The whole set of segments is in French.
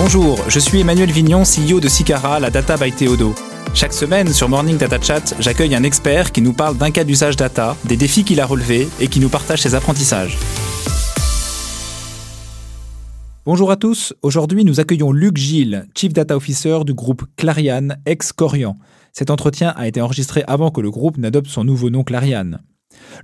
Bonjour, je suis Emmanuel Vignon, CEO de Sicara, la data by Théodo. Chaque semaine sur Morning Data Chat, j'accueille un expert qui nous parle d'un cas d'usage data, des défis qu'il a relevés et qui nous partage ses apprentissages. Bonjour à tous, aujourd'hui nous accueillons Luc Gilles, Chief Data Officer du groupe Clariane, ex-Corian. Cet entretien a été enregistré avant que le groupe n'adopte son nouveau nom Clariane.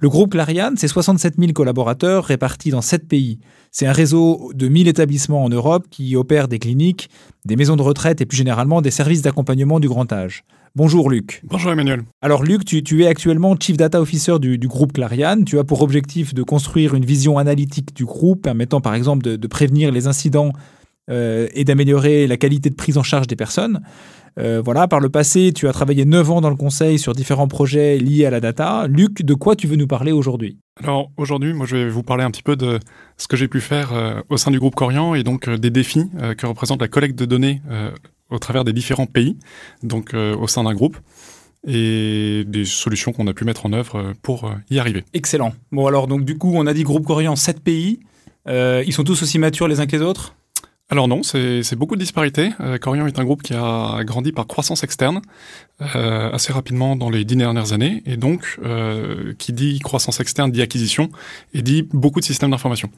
Le groupe Clariane, c'est 67 000 collaborateurs répartis dans 7 pays. C'est un réseau de 1000 établissements en Europe qui opèrent des cliniques, des maisons de retraite et plus généralement des services d'accompagnement du grand âge. Bonjour Luc. Bonjour Emmanuel. Alors Luc, tu, es actuellement Chief Data Officer du, groupe Clariane. Tu as pour objectif de construire une vision analytique du groupe permettant par exemple de, prévenir les incidents euh, et d'améliorer la qualité de prise en charge des personnes. Euh, voilà, par le passé, tu as travaillé 9 ans dans le conseil sur différents projets liés à la data. Luc, de quoi tu veux nous parler aujourd'hui? Alors aujourd'hui, moi je vais vous parler un petit peu de ce que j'ai pu faire euh, au sein du groupe Corian et donc des défis que représente la collecte de données au travers des différents pays, donc au sein d'un groupe et des solutions qu'on a pu mettre en œuvre pour y arriver. Excellent. Bon alors donc du coup on a dit groupe Corian 7 pays. ils sont tous aussi matures les uns que les autres? Alors non, c'est beaucoup de disparités. Euh, Corian est un groupe qui a grandi par croissance externe euh, assez rapidement dans les dix dernières années, et donc euh, qui dit croissance externe dit acquisition, et dit beaucoup de systèmes d'information.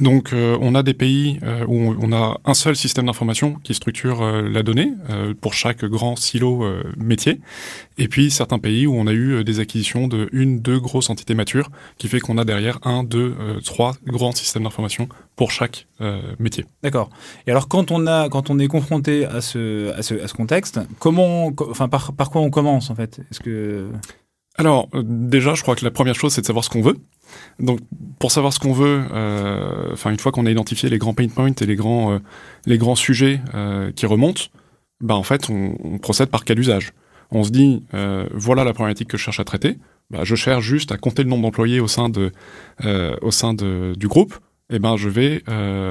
Donc euh, on a des pays euh, où on a un seul système d'information qui structure euh, la donnée pour chaque grand silo métier, et puis certains pays où on a eu des acquisitions de une, deux grosses entités matures, qui fait qu'on a derrière un, deux, trois grands systèmes d'information pour chaque métier. D'accord. Et alors quand on a, quand on est confronté à ce, à ce, à ce contexte, comment, enfin par, par quoi on commence en fait? Est-ce que alors déjà, je crois que la première chose, c'est de savoir ce qu'on veut. Donc, pour savoir ce qu'on veut, euh, enfin, une fois qu'on a identifié les grands pain points et les grands, euh, les grands sujets euh, qui remontent, bah, en fait, on, procède par cas d'usage. On se dit, voilà la problématique que je cherche à traiter. Bah, je cherche juste à compter le nombre d'employés au sein de, au sein de, du groupe. Et ben, je vais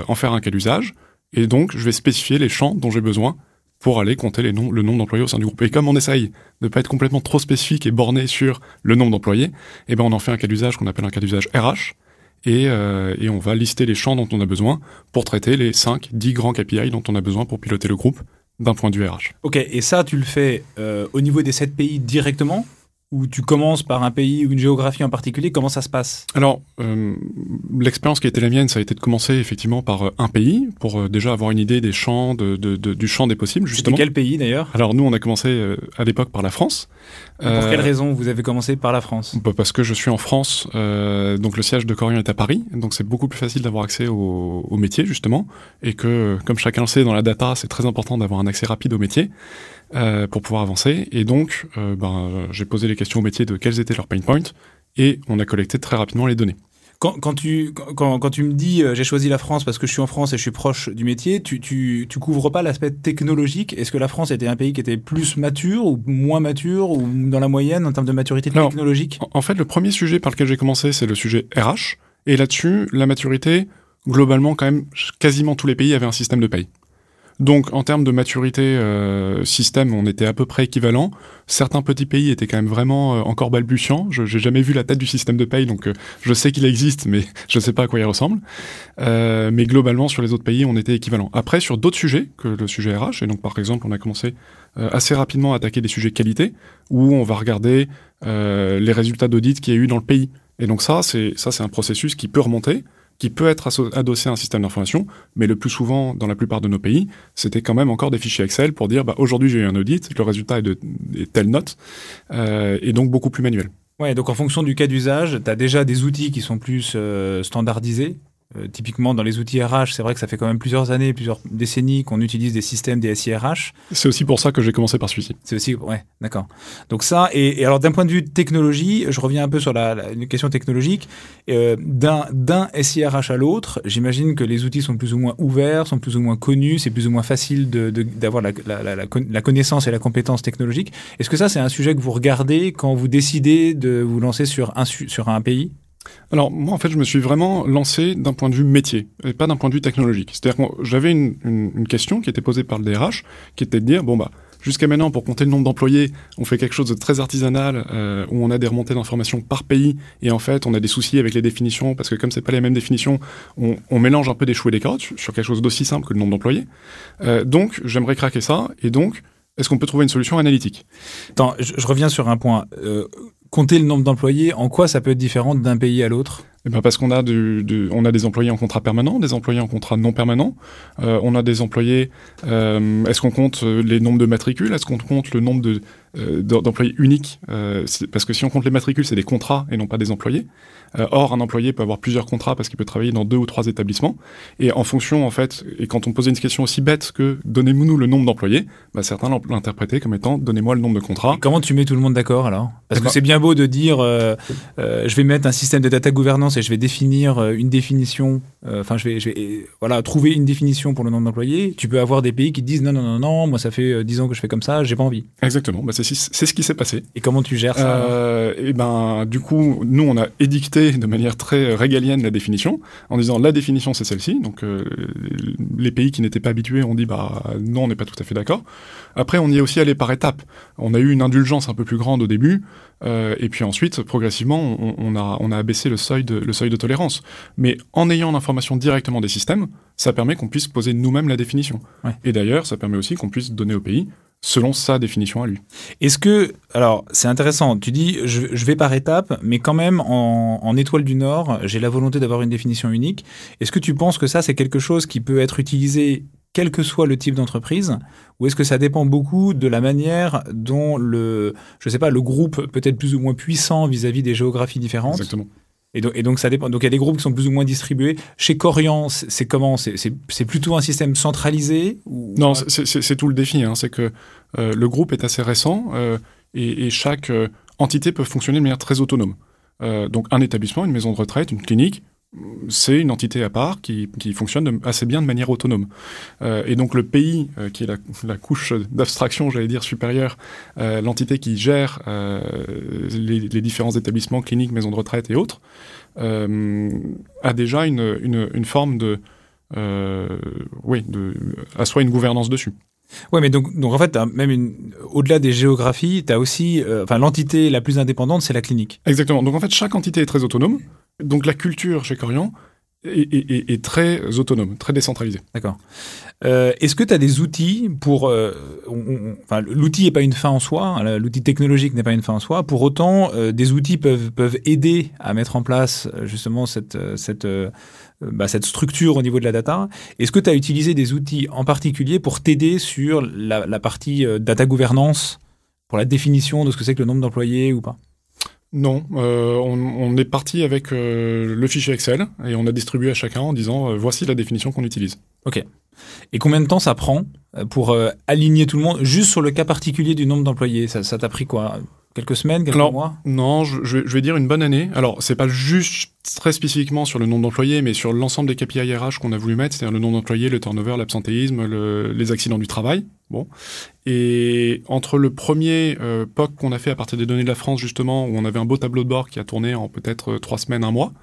en faire un cas d'usage. Et donc, je vais spécifier les champs dont j'ai besoin pour aller compter les noms, le nombre d'employés au sein du groupe. Et comme on essaye de ne pas être complètement trop spécifique et borné sur le nombre d'employés, eh ben on en fait un cas d'usage qu'on appelle un cas d'usage RH, et, euh, et, on va lister les champs dont on a besoin pour traiter les 5, 10 grands KPI dont on a besoin pour piloter le groupe d'un point de vue RH. Ok, et ça, tu le fais euh, au niveau des 7 pays directement ou tu commences par un pays ou une géographie en particulier Comment ça se passe? Alors, euh, l'expérience qui a été la mienne, ça a été de commencer effectivement par euh, un pays, pour euh, déjà avoir une idée des champs, de, de, du champ des possibles, justement. quel pays d'ailleurs? Alors, nous, on a commencé à l'époque par la France. pour quelle raison vous avez commencé par la France? bah, Parce que je suis en France, donc le siège de Corian est à Paris, donc c'est beaucoup plus facile d'avoir accès au, au métier, justement, et que, comme chacun le sait, dans la data, c'est très important d'avoir un accès rapide au métier. Euh, pour pouvoir avancer. Et donc, euh, ben, j'ai posé les questions au métier de quels étaient leurs pain points et on a collecté très rapidement les données. Quand, quand, tu, quand, quand, tu me dis euh, j'ai choisi la France parce que je suis en France et je suis proche du métier, tu, tu, tu couvres pas l'aspect technologique? Est-ce que la France était un pays qui était plus mature ou moins mature ou dans la moyenne en termes de maturité technologique? En fait, le premier sujet par lequel j'ai commencé, c'est le sujet RH. Et là-dessus, la maturité, globalement, quand même, quasiment tous les pays avaient un système de paye. Donc en termes de maturité euh, système, on était à peu près équivalent. Certains petits pays étaient quand même vraiment euh, encore balbutiants. Je n'ai jamais vu la tête du système de paye, donc euh, je sais qu'il existe, mais je ne sais pas à quoi il ressemble. mais globalement, sur les autres pays, on était équivalent. Après, sur d'autres sujets que le sujet RH, et donc par exemple, on a commencé assez rapidement à attaquer des sujets qualité, où on va regarder les résultats d'audit qu'il y a eu dans le pays. Et donc ça, c'est ça, c'est un processus qui peut remonter qui peut être adossé à un système d'information, mais le plus souvent, dans la plupart de nos pays, c'était quand même encore des fichiers Excel pour dire bah, aujourd'hui j'ai eu un audit, le résultat est de telle note, euh, et donc beaucoup plus manuel. Ouais, donc en fonction du cas d'usage, tu as déjà des outils qui sont plus euh, standardisés, euh, typiquement, dans les outils RH, c'est vrai que ça fait quand même plusieurs années, plusieurs décennies qu'on utilise des systèmes des SIRH. C'est aussi pour ça que j'ai commencé par celui-ci. C'est aussi, ouais, d'accord. Donc ça, et, alors d'un point de vue technologie, je reviens un peu sur la, une question technologique. Euh, d'un SIRH à l'autre, j'imagine que les outils sont plus ou moins ouverts, sont plus ou moins connus, c'est plus ou moins facile d'avoir de, la, la, la, connaissance et la compétence technologique. Est-ce que ça, c'est un sujet que vous regardez quand vous décidez de vous lancer sur un, sur un pays? Alors moi en fait je me suis vraiment lancé d'un point de vue métier et pas d'un point de vue technologique. C'est-à-dire que j'avais une, une, question qui était posée par le DRH qui était de dire bon bah Jusqu'à maintenant, pour compter le nombre d'employés, on fait quelque chose de très artisanal, euh, où on a des remontées d'informations par pays, et en fait, on a des soucis avec les définitions, parce que comme c'est pas les mêmes définitions, on, on, mélange un peu des choux et des carottes sur quelque chose d'aussi simple que le nombre d'employés. Euh, donc, j'aimerais craquer ça, et donc, est-ce qu'on peut trouver une solution analytique? Attends, je, je, reviens sur un point. Euh, compter le nombre d'employés, en quoi ça peut être différent d'un pays à l'autre? Eh ben parce qu'on a du, du, on a des employés en contrat permanent, des employés en contrat non permanent. Euh, on a des employés. Euh, Est-ce qu'on compte les nombres de matricules? Est-ce qu'on compte le nombre de euh, d'employés uniques? Euh, Parce que si on compte les matricules, c'est des contrats et non pas des employés. Euh, or, un employé peut avoir plusieurs contrats parce qu'il peut travailler dans deux ou trois établissements. Et en fonction, en fait, et quand on posait une question aussi bête que donnez-nous le nombre d'employés, bah, certains l'interprétaient comme étant donnez-moi le nombre de contrats. Et comment tu mets tout le monde d'accord alors? Parce que c'est bien beau de dire je vais mettre un système de data gouvernance et je vais définir une définition. Enfin, je vais, je vais voilà trouver une définition pour le nombre d'employés. Tu peux avoir des pays qui disent non non non non, moi ça fait dix ans que je fais comme ça, j'ai pas envie. Exactement. Bah, c'est ce qui s'est passé. Et comment tu gères ça euh, Et ben, du coup, nous, on a édicté de manière très régalienne la définition, en disant la définition, c'est celle-ci. Donc, euh, les pays qui n'étaient pas habitués ont dit, bah non, on n'est pas tout à fait d'accord. Après, on y est aussi allé par étapes. On a eu une indulgence un peu plus grande au début, euh, et puis ensuite, progressivement, on, on, a, on a abaissé le seuil, de, le seuil de tolérance. Mais en ayant l'information directement des systèmes, ça permet qu'on puisse poser nous-mêmes la définition. Ouais. Et d'ailleurs, ça permet aussi qu'on puisse donner au pays selon sa définition à lui. Est-ce que, alors c'est intéressant, tu dis je, je, vais par étapes, mais quand même en, en étoile du Nord, j'ai la volonté d'avoir une définition unique. Est-ce que tu penses que ça c'est quelque chose qui peut être utilisé quel que soit le type d'entreprise, ou est-ce que ça dépend beaucoup de la manière dont le, je sais pas, le groupe peut être plus ou moins puissant vis-à-vis -vis des géographies différentes Exactement. Et donc, et donc, ça dépend. Donc il y a des groupes qui sont plus ou moins distribués. Chez Corian, c'est comment? C'est plutôt un système centralisé ou... Non, c'est tout le défi. Hein. C'est que euh, le groupe est assez récent euh, et, et, chaque euh, entité peut fonctionner de manière très autonome. Donc un établissement, une maison de retraite, une clinique, c'est une entité à part qui, qui fonctionne de, assez bien de manière autonome. Euh, et donc le pays, euh, qui est la, la couche d'abstraction, j'allais dire, supérieure, euh, l'entité qui gère les, les, différents établissements, cliniques, maisons de retraite et autres, a déjà une, une, une forme de... oui, de, assoit une gouvernance dessus. Ouais, mais donc, donc en fait, même au-delà des géographies, tu as aussi, euh, enfin, l'entité la plus indépendante, c'est la clinique. Exactement. Donc en fait, chaque entité est très autonome. Donc la culture chez Corian est, très autonome, très décentralisée. D'accord. Euh, Est-ce que tu as des outils pour... Euh, l'outil n'est pas une fin en soi, hein, l'outil technologique n'est pas une fin en soi. Pour autant, euh, des outils peuvent, peuvent aider à mettre en place justement cette, cette, bah, cette structure au niveau de la data. Est-ce que tu as utilisé des outils en particulier pour t'aider sur la, la partie data gouvernance, pour la définition de ce que c'est que le nombre d'employés ou pas? Non, euh, on, est parti avec euh, le fichier Excel et on a distribué à chacun en disant euh, voici la définition qu'on utilise. Ok. Et combien de temps ça prend pour aligner tout le monde juste sur le cas particulier du nombre d'employés? Ça t'a pris quoi? Quelques semaines, quelques Alors, mois Non, je, je, vais dire une bonne année. Alors, c'est pas juste très spécifiquement sur le nombre d'employés, mais sur l'ensemble des KPI RH qu'on a voulu mettre, c'est-à-dire le nombre d'employés, le turnover, l'absentéisme, le, les accidents du travail. Bon. Et entre le premier euh, POC qu'on a fait à partir des données de la France, justement, où on avait un beau tableau de bord qui a tourné en peut-être trois semaines, un mois,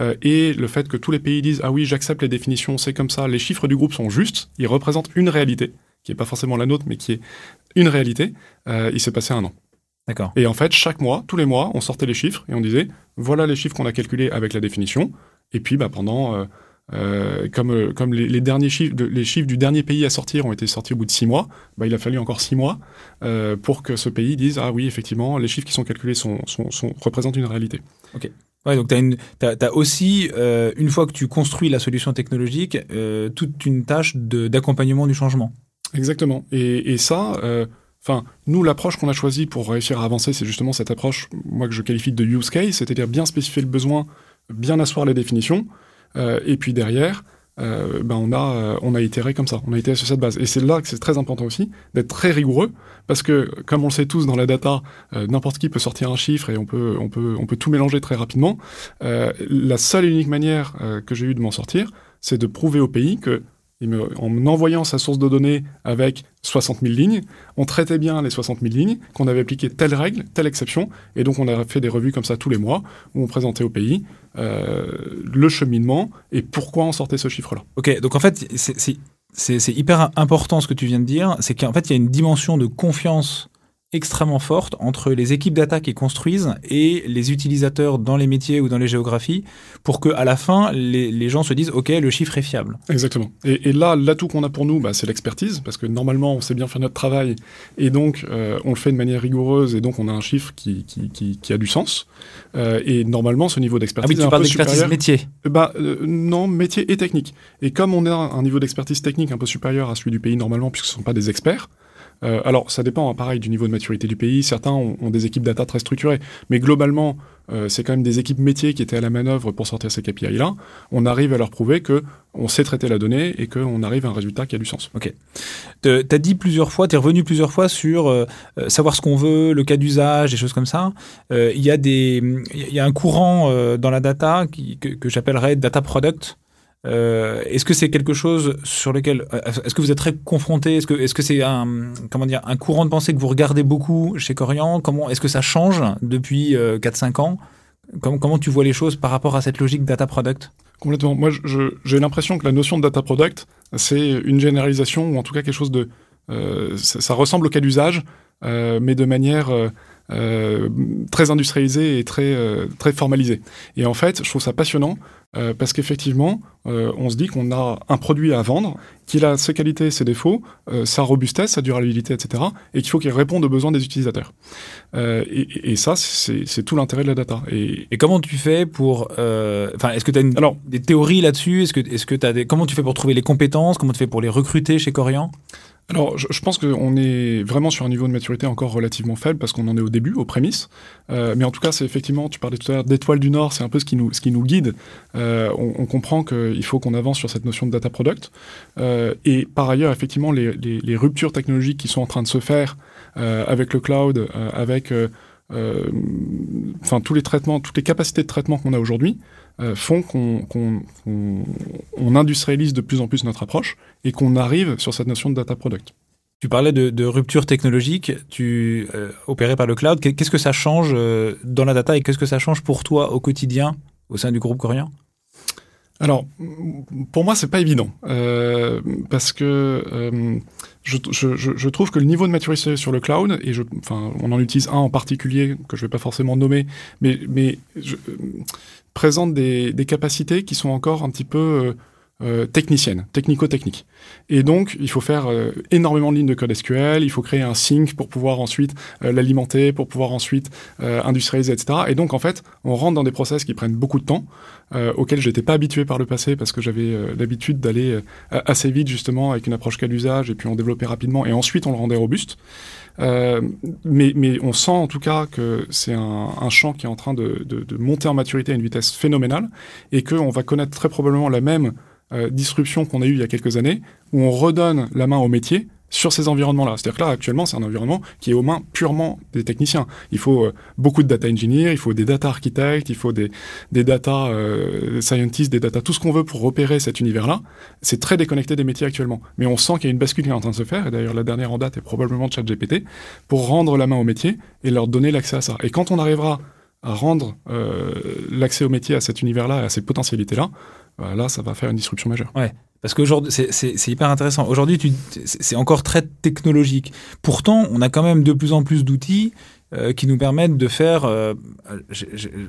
euh, et le fait que tous les pays disent Ah oui, j'accepte les définitions, c'est comme ça, les chiffres du groupe sont justes, ils représentent une réalité, qui n'est pas forcément la nôtre, mais qui est une réalité, euh, il s'est passé un an. D'accord. Et en fait, chaque mois, tous les mois, on sortait les chiffres et on disait voilà les chiffres qu'on a calculés avec la définition. Et puis, bah, pendant, euh, euh, comme, euh, comme les, les, derniers chiffres, de, les chiffres du dernier pays à sortir ont été sortis au bout de six mois, bah, il a fallu encore six mois euh, pour que ce pays dise ah oui, effectivement, les chiffres qui sont calculés sont, sont, sont représentent une réalité. Ok. Ouais, donc tu as, as, aussi, euh, une fois que tu construis la solution technologique, toute une tâche d'accompagnement du changement. Exactement. Et, et ça, Enfin, nous, l'approche qu'on a choisie pour réussir à avancer, c'est justement cette approche, moi, que je qualifie de use case, c'est-à-dire bien spécifier le besoin, bien asseoir les définitions, euh, et puis derrière, euh, ben on a, euh, on a itéré comme ça, on a été sur cette base. Et c'est là que c'est très important aussi d'être très rigoureux, parce que, comme on le sait tous dans la data, n'importe qui peut sortir un chiffre et on peut, on peut, on peut tout mélanger très rapidement. La seule et unique manière que j'ai eu de m'en sortir, c'est de prouver au pays que en envoyant sa source de données avec 60 000 lignes, on traitait bien les 60 000 lignes, qu'on avait appliqué telle règle, telle exception, et donc on a fait des revues comme ça tous les mois, où on présentait au pays euh, le cheminement et pourquoi on sortait ce chiffre-là. Ok, donc en fait, c'est c'est hyper important ce que tu viens de dire, c'est qu'en fait, il y a une dimension de confiance extrêmement forte entre les équipes data qui construisent et les utilisateurs dans les métiers ou dans les géographies pour que à la fin les, les gens se disent ok le chiffre est fiable. Exactement. Et, et là l'atout qu'on a pour nous bah, c'est l'expertise parce que normalement on sait bien faire notre travail et donc euh, on le fait de manière rigoureuse et donc on a un chiffre qui, qui, qui, qui a du sens euh, et normalement ce niveau d'expertise. Ah oui tu parles d'expertise métier. Bah euh, non métier et technique et comme on a un niveau d'expertise technique un peu supérieur à celui du pays normalement puisque ce ne sont pas des experts euh, alors, ça dépend, hein, pareil, du niveau de maturité du pays. Certains ont, des équipes data très structurées, mais globalement, euh, c'est quand même des équipes métiers qui étaient à la manœuvre pour sortir ces KPI-là. On arrive à leur prouver que on sait traiter la donnée et qu'on arrive à un résultat qui a du sens. Ok. Tu as dit plusieurs fois, tu es revenu plusieurs fois sur euh, savoir ce qu'on veut, le cas d'usage, des choses comme ça. Il y, a des, y a un courant dans la data qui, que, que j'appellerais data product. Euh, est-ce que c'est quelque chose sur lequel euh, est-ce que vous êtes très confronté? Est-ce que est-ce que c'est un comment dire un courant de pensée que vous regardez beaucoup chez Corian? Comment est-ce que ça change depuis 4-5 euh, ans? Comment, comment tu vois les choses par rapport à cette logique data product? Complètement. Moi, j'ai l'impression que la notion de data product, c'est une généralisation ou en tout cas quelque chose de ça, ressemble au cas d'usage, mais de manière très industrialisée et très très formalisée. Et en fait, je trouve ça passionnant euh, parce qu'effectivement, euh, on se dit qu'on a un produit à vendre, qu'il a ses qualités, ses défauts, euh, sa robustesse, sa durabilité, etc., et qu'il faut qu'il réponde aux besoins des utilisateurs. Euh, et, et, ça, c'est tout l'intérêt de la data. Et, et, comment tu fais pour... Euh, enfin, est-ce que tu as une, Alors, des théories là-dessus? Est-ce que, est -ce que as des, Comment tu fais pour trouver les compétences? Comment tu fais pour les recruter chez Corian? Alors, je, je pense qu'on est vraiment sur un niveau de maturité encore relativement faible parce qu'on en est au début, aux prémices. Euh, mais en tout cas, c'est effectivement, tu parlais tout à l'heure d'étoile du Nord, c'est un peu ce qui nous, ce qui nous guide. Euh, on, on, comprend qu'il faut qu'on avance sur cette notion de data product. Euh, et par ailleurs, effectivement, les, les, les, ruptures technologiques qui sont en train de se faire euh, avec le cloud, euh, avec euh, enfin tous les traitements, toutes les capacités de traitement qu'on a aujourd'hui, euh, font qu'on qu on industrialise de plus en plus notre approche et qu'on arrive sur cette notion de data product. Tu parlais de, de rupture technologique, tu euh, opéré par le cloud. Qu'est-ce que ça change euh, dans la data et qu'est-ce que ça change pour toi au quotidien au sein du groupe coréen alors, pour moi, c'est pas évident euh, parce que euh, je, je, je, trouve que le niveau de maturité sur le cloud et je, enfin, on en utilise un en particulier que je vais pas forcément nommer, mais mais je, présente des, des, capacités qui sont encore un petit peu euh, euh, technicienne, technico-technique. Et donc, il faut faire euh, énormément de lignes de code SQL, il faut créer un sync pour pouvoir ensuite euh, l'alimenter, pour pouvoir ensuite euh, industrialiser, etc. Et donc, en fait, on rentre dans des process qui prennent beaucoup de temps, euh, auxquels j'étais pas habitué par le passé parce que j'avais l'habitude d'aller assez vite, justement, avec une approche cas d'usage, et puis on développait rapidement, et ensuite on le rendait robuste. mais, mais on sent en tout cas que c'est un, un, champ qui est en train de, de, de monter en maturité à une vitesse phénoménale, et qu'on va connaître très probablement la même euh, disruption qu'on a eu il y a quelques années, où on redonne la main au métier sur ces environnements-là. C'est-à-dire que là, actuellement, c'est un environnement qui est aux mains purement des techniciens. Il faut euh, beaucoup de data engineers, il faut des data architectes, il faut des, des data euh, scientists, des data, tout ce qu'on veut pour repérer cet univers-là. C'est très déconnecté des métiers actuellement. Mais on sent qu'il y a une bascule qui est en train de se faire, et d'ailleurs la dernière en date est probablement ChatGPT, pour rendre la main au métier et leur donner l'accès à ça. Et quand on arrivera à rendre euh, l'accès au métier à cet univers-là, à ces potentialités-là, bah là, ça va faire une disruption majeure. Ouais. Parce qu'aujourd'hui, c'est hyper intéressant. Aujourd'hui, c'est encore très technologique. Pourtant, on a quand même de plus en plus d'outils euh, qui nous permettent de faire, euh,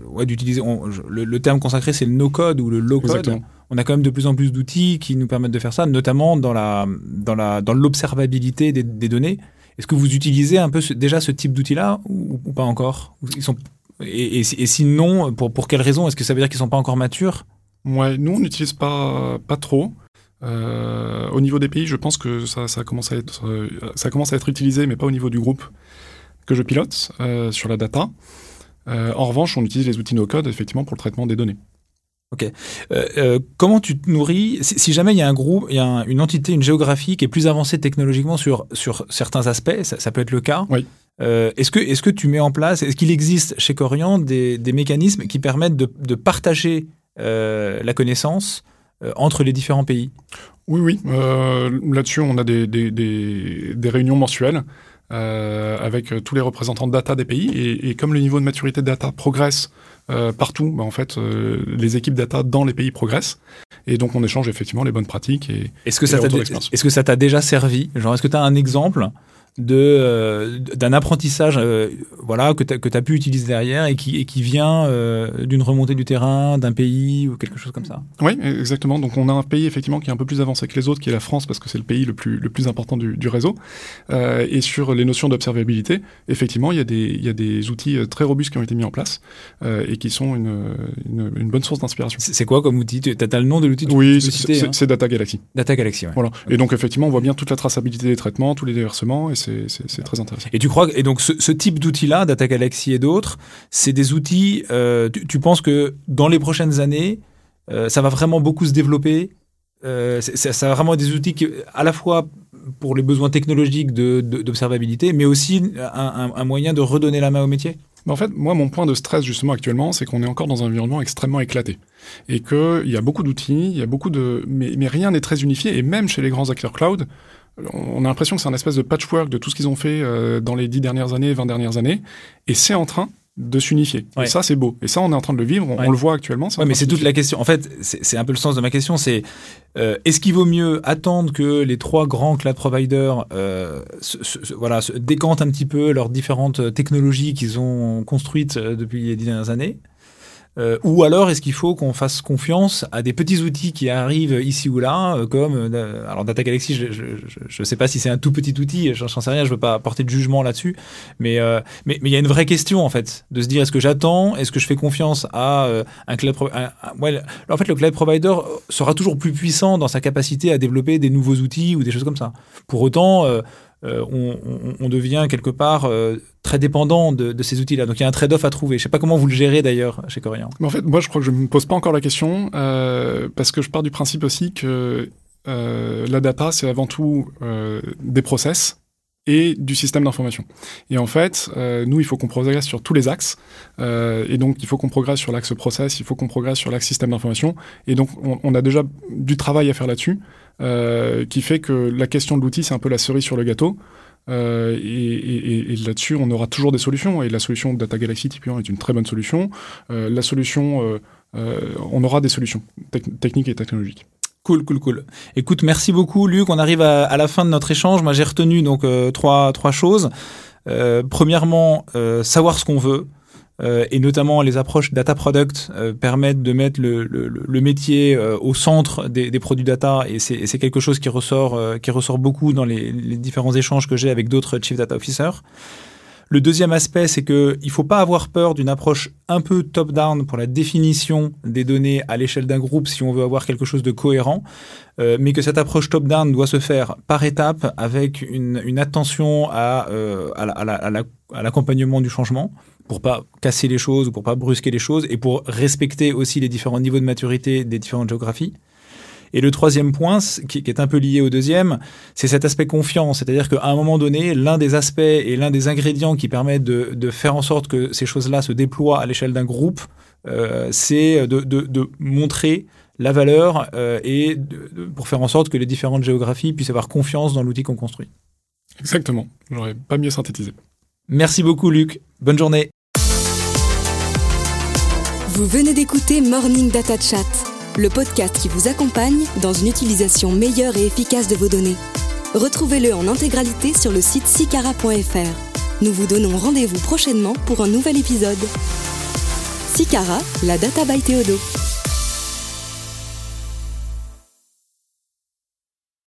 ouais, d'utiliser. Le, le, terme consacré, c'est le no-code ou le low-code. On a quand même de plus en plus d'outils qui nous permettent de faire ça, notamment dans la dans la dans l'observabilité des, des, données. Est-ce que vous utilisez un peu ce, déjà ce type d'outils-là ou, ou, pas encore? Ils sont et, et, et sinon, pour pour quelles raisons Est-ce que ça veut dire qu'ils sont pas encore matures? Ouais, nous on n'utilise pas pas trop. Euh, au niveau des pays, je pense que ça, ça commence à être ça commence à être utilisé, mais pas au niveau du groupe que je pilote euh, sur la data. Euh, en revanche, on utilise les outils no-code effectivement pour le traitement des données. Ok. Euh, euh, comment tu te nourris si, si, jamais il y a un groupe, il y a un, une entité, une géographie qui est plus avancée technologiquement sur sur certains aspects, ça, ça peut être le cas. Oui. Euh, est-ce que est-ce que tu mets en place, est-ce qu'il existe chez Corian des, des mécanismes qui permettent de, de partager la connaissance euh, entre les différents pays Oui, oui. Euh, Là-dessus, on a des, des, des, des réunions mensuelles avec tous les représentants de data des pays. Et, et, comme le niveau de maturité de data progresse euh, partout, bah, en fait, euh, les équipes data dans les pays progressent. Et donc, on échange effectivement les bonnes pratiques et, est-ce que, ça t'a, est-ce que ça t'a déjà servi? Genre, est-ce que tu as un exemple de euh, d'un apprentissage euh, voilà que tu as pu utiliser derrière et qui et qui vient euh, d'une remontée du terrain d'un pays ou quelque chose comme ça. Oui, exactement. Donc on a un pays effectivement qui est un peu plus avancé que les autres qui est la France parce que c'est le pays le plus le plus important du, du réseau et sur les notions d'observabilité, effectivement, il y a des il y a des outils très robustes qui ont été mis en place et qui sont une, une, une bonne source d'inspiration. C'est quoi comme outil? Tu as, le nom de l'outil Oui, c'est hein Data Galaxy. Data Galaxy, ouais. Voilà. Et donc effectivement, on voit bien toute la traçabilité des traitements, tous les déversements et c'est très intéressant. Et tu crois et donc ce, type d'outils-là, Data Galaxy et d'autres, c'est des outils. Euh, tu, penses que dans les prochaines années, euh, ça va vraiment beaucoup se développer euh, Ça va vraiment des outils qui, à la fois pour les besoins technologiques d'observabilité, de, mais aussi un, un, moyen de redonner la main au métier? En fait, moi, mon point de stress justement actuellement, c'est qu'on est encore dans un environnement extrêmement éclaté et qu'il y a beaucoup d'outils, il y a beaucoup de, mais, mais rien n'est très unifié. Et même chez les grands acteurs cloud, on a l'impression que c'est un espèce de patchwork de tout ce qu'ils ont fait euh, dans les dix dernières années, 20 dernières années, et c'est en train de s'unifier. Et ça, c'est beau. Et ça, on est en train de le vivre, on, le voit actuellement. Oui, mais c'est toute la question. En fait, c'est un peu le sens de ma question, c'est euh, est-ce qu'il vaut mieux attendre que les trois grands cloud providers euh, voilà, se décantent un petit peu leurs différentes technologies qu'ils ont construites depuis les dix dernières années? Euh, ou alors est-ce qu'il faut qu'on fasse confiance à des petits outils qui arrivent ici ou là, euh, comme euh, alors Data Galaxy, je ne sais pas si c'est un tout petit outil, sais rien, je veux pas porter de jugement là-dessus, mais mais il y a une vraie question en fait, de se dire est-ce que j'attends, est-ce que je fais confiance à un cloud provider En fait, le cloud provider sera toujours plus puissant dans sa capacité à développer des nouveaux outils ou des choses comme ça. Pour autant euh, on, devient quelque part euh, très dépendant de, ces outils-là. Donc il y a un trade-off à trouver. Je ne sais pas comment vous le gérez d'ailleurs chez Corian. En fait, moi je crois que je ne me pose pas encore la question euh, parce que je pars du principe aussi que la data c'est avant tout des process et du système d'information. Et en fait, nous, il faut qu'on progresse sur tous les axes. et donc, il faut qu'on progresse sur l'axe process, il faut qu'on progresse sur l'axe système d'information. Et donc, on, a déjà du travail à faire là-dessus. Euh, qui fait que la question de l'outil, c'est un peu la cerise sur le gâteau. Euh, et, là-dessus, on aura toujours des solutions. Et la solution Data Galaxy, typiquement, est une très bonne solution. Euh, la solution, on aura des solutions techniques et technologiques. Cool, cool, cool. Écoute, merci beaucoup, Luc. On arrive à, la fin de notre échange. Moi, j'ai retenu donc trois trois choses. premièrement, savoir ce qu'on veut. Euh, et notamment les approches data product euh, permettent de mettre le, métier euh, au centre des, produits data et c'est quelque chose qui ressort qui ressort beaucoup dans les, différents échanges que j'ai avec d'autres chief data officers. Le deuxième aspect, c'est que il faut pas avoir peur d'une approche un peu top-down pour la définition des données à l'échelle d'un groupe si on veut avoir quelque chose de cohérent, mais que cette approche top-down doit se faire par étapes avec une, attention à l'accompagnement du changement pour pas casser les choses ou pour pas brusquer les choses et pour respecter aussi les différents niveaux de maturité des différentes géographies. Et le troisième point, qui, est un peu lié au deuxième, c'est cet aspect confiance. C'est-à-dire qu'à un moment donné, l'un des aspects et l'un des ingrédients qui permettent de, faire en sorte que ces choses-là se déploient à l'échelle d'un groupe, euh, c'est de, montrer la valeur euh, et pour faire en sorte que les différentes géographies puissent avoir confiance dans l'outil qu'on construit. Exactement. J'aurais pas mieux synthétisé. Merci beaucoup, Luc. Bonne journée. Vous venez d'écouter Morning Data Chat, le podcast qui vous accompagne dans une utilisation meilleure et efficace de vos données. Retrouvez-le en intégralité sur le site sicara.fr. Nous vous donnons rendez-vous prochainement pour un nouvel épisode. Sicara, la data by Théodo.